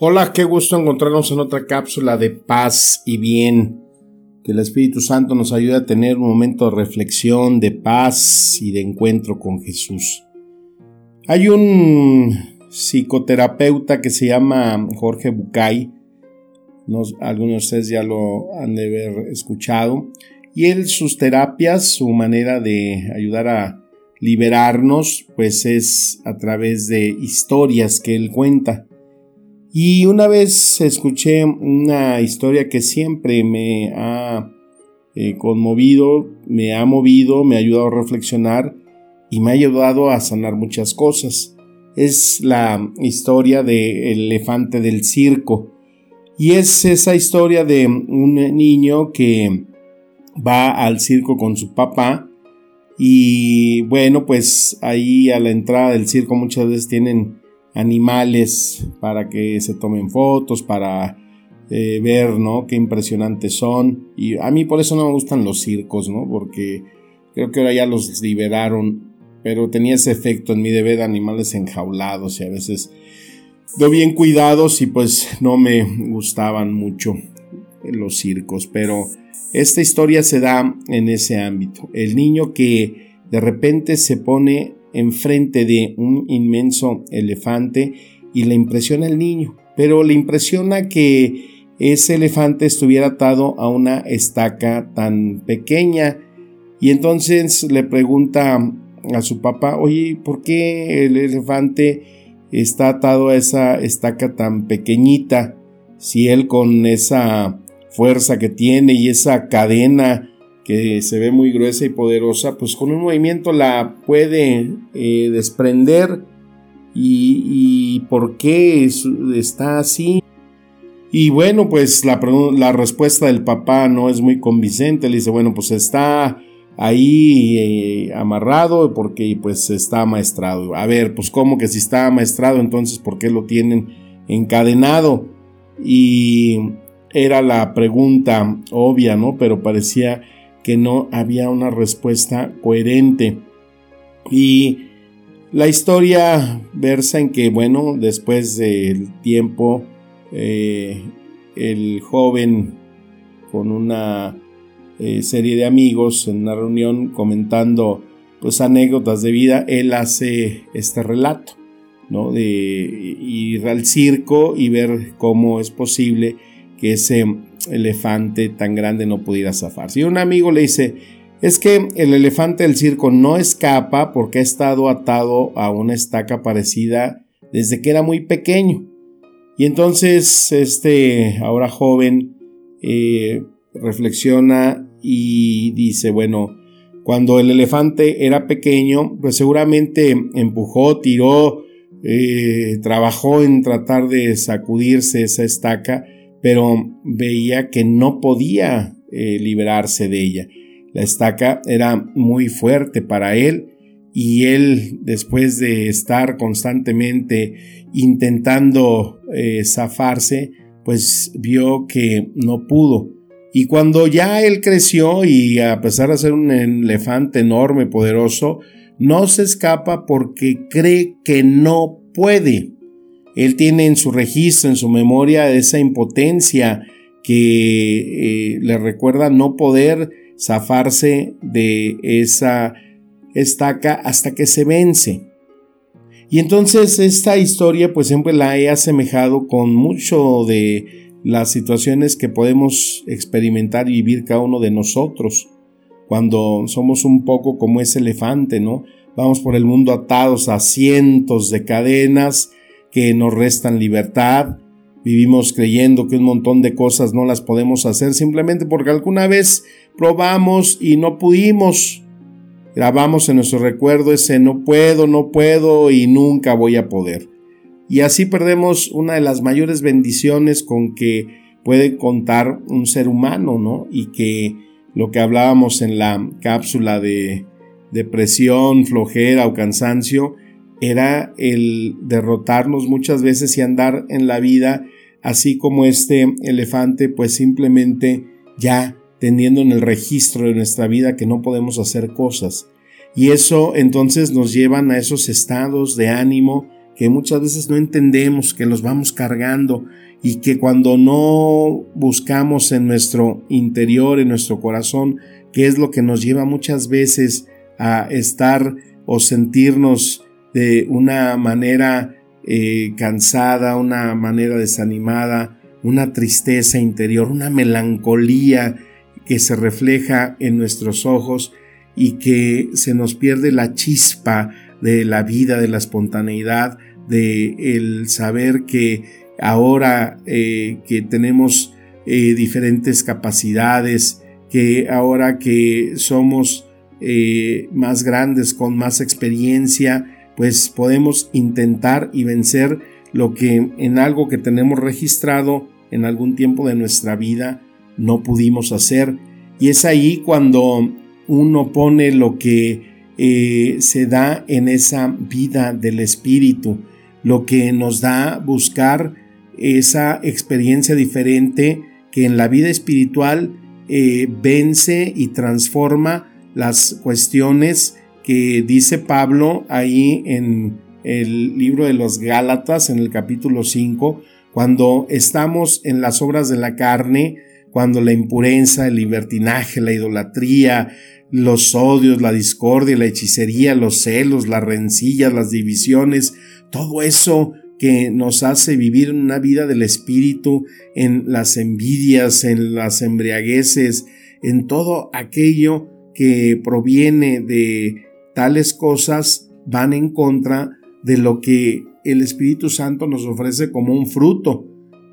Hola, qué gusto encontrarnos en otra cápsula de paz y bien. Que el Espíritu Santo nos ayude a tener un momento de reflexión, de paz y de encuentro con Jesús. Hay un psicoterapeuta que se llama Jorge Bucay. Nos- algunos de ustedes ya lo han de haber escuchado. Y él, sus terapias, su manera de ayudar a liberarnos, pues es a través de historias que él cuenta. Y una vez escuché una historia que siempre me ha eh, conmovido, me ha movido, me ha ayudado a reflexionar y me ha ayudado a sanar muchas cosas. Es la historia del elefante del circo. Y es esa historia de un niño que va al circo con su papá y bueno, pues ahí a la entrada del circo muchas veces tienen animales para que se tomen fotos, para eh, ver, ¿no? Qué impresionantes son. Y a mí por eso no me gustan los circos, ¿no? Porque creo que ahora ya los liberaron, pero tenía ese efecto en mí de ver animales enjaulados y a veces no bien cuidados y pues no me gustaban mucho los circos, pero esta historia se da en ese ámbito. El niño que de repente se pone enfrente de un inmenso elefante y le impresiona el niño, pero le impresiona que ese elefante estuviera atado a una estaca tan pequeña y entonces le pregunta a su papá, oye, ¿por qué el elefante está atado a esa estaca tan pequeñita? Si él con esa fuerza que tiene y esa cadena que se ve muy gruesa y poderosa, pues con un movimiento la puede eh, desprender. Y, por qué es, está así? Y bueno, pues la, la, respuesta del papá no es muy convincente. Le dice, bueno, pues está ahí eh, amarrado porque pues está amaestrado. A ver, pues cómo que si está amaestrado, entonces ¿por qué lo tienen encadenado? Y era la pregunta obvia, ¿no? Pero parecía que no había una respuesta coherente. Y la historia versa en que, bueno, después del tiempo, eh, el joven con una eh, serie de amigos en una reunión comentando pues anécdotas de vida, él hace este relato, ¿no? De ir al circo y ver cómo es posible que ese elefante tan grande no pudiera zafarse. Y un amigo le dice, es que el elefante del circo no escapa porque ha estado atado a una estaca parecida desde que era muy pequeño. Y entonces este ahora joven eh, reflexiona y dice, bueno, cuando el elefante era pequeño, pues seguramente empujó, tiró, eh, trabajó en tratar de sacudirse esa estaca, pero veía que no podía eh, liberarse de ella. La estaca era muy fuerte para él y él, después de estar constantemente intentando eh, zafarse, pues vio que no pudo. Y cuando ya él creció y a pesar de ser un elefante enorme, poderoso, no se escapa porque cree que no puede. Él tiene en su registro, en su memoria, esa impotencia que eh, le recuerda no poder zafarse de esa estaca hasta que se vence. Y entonces esta historia pues siempre la he asemejado con mucho de las situaciones que podemos experimentar y vivir cada uno de nosotros cuando somos un poco como ese elefante, ¿no? Vamos por el mundo atados a cientos de cadenas que nos restan libertad, vivimos creyendo que un montón de cosas no las podemos hacer simplemente porque alguna vez probamos y no pudimos. Grabamos en nuestro recuerdo ese no puedo, no puedo y nunca voy a poder. y así perdemos una de las mayores bendiciones con que puede contar un ser humano, ¿no? Y que lo que hablábamos en la cápsula de depresión, flojera o cansancio, era el derrotarnos muchas veces y andar en la vida así como este elefante, pues simplemente ya teniendo en el registro de nuestra vida que no podemos hacer cosas. Y eso entonces nos llevan a esos estados de ánimo que muchas veces no entendemos, que los vamos cargando y que cuando no buscamos en nuestro interior, en nuestro corazón, qué es lo que nos lleva muchas veces a estar o sentirnos de una manera eh, cansada, una manera desanimada, una tristeza interior, una melancolía que se refleja en nuestros ojos y que se nos pierde la chispa de la vida, de la espontaneidad, de el saber que ahora eh, que tenemos eh, diferentes capacidades, que ahora que somos más grandes, con más experiencia, pues podemos intentar y vencer lo que en algo que tenemos registrado en algún tiempo de nuestra vida no pudimos hacer. Y es ahí cuando uno pone lo que eh, se da en esa vida del espíritu, lo que nos da buscar esa experiencia diferente que en la vida espiritual eh, vence y transforma las cuestiones que dice Pablo ahí en el libro de los Gálatas, en el capítulo 5, cuando estamos en las obras de la carne, cuando la impureza, el libertinaje, la idolatría, los odios, la discordia, la hechicería, los celos, las rencillas, las divisiones, todo eso que nos hace vivir una vida del espíritu, en las envidias, en las embriagueces, en todo aquello que proviene de tales cosas van en contra de lo que el Espíritu Santo nos ofrece como un fruto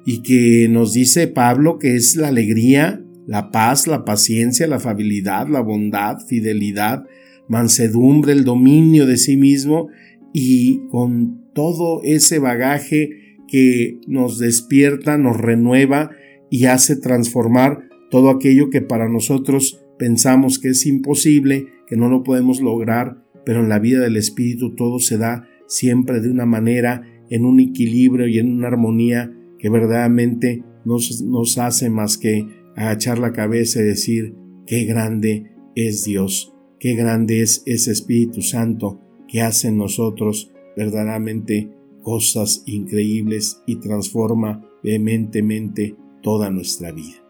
y que nos dice Pablo que es la alegría, la paz, la paciencia, la afabilidad, la bondad, fidelidad, mansedumbre, el dominio de sí mismo y con todo ese bagaje que nos despierta, nos renueva y hace transformar todo aquello que para nosotros pensamos que es imposible, que no lo podemos lograr, pero en la vida del Espíritu todo se da siempre de una manera, en un equilibrio y en una armonía que verdaderamente nos, nos hace más que agachar la cabeza y decir, qué grande es Dios, qué grande es ese Espíritu Santo que hace en nosotros verdaderamente cosas increíbles y transforma vehementemente toda nuestra vida.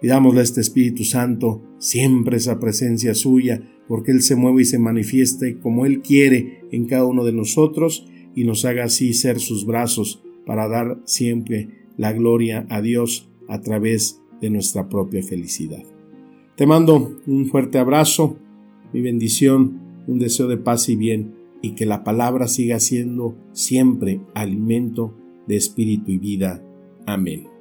Pidámosle a este Espíritu Santo siempre esa presencia suya, porque Él se mueve y se manifieste como Él quiere en cada uno de nosotros y nos haga así ser sus brazos para dar siempre la gloria a Dios a través de nuestra propia felicidad. Te mando un fuerte abrazo, mi bendición, un deseo de paz y bien, y que la palabra siga siendo siempre alimento de espíritu y vida. Amén.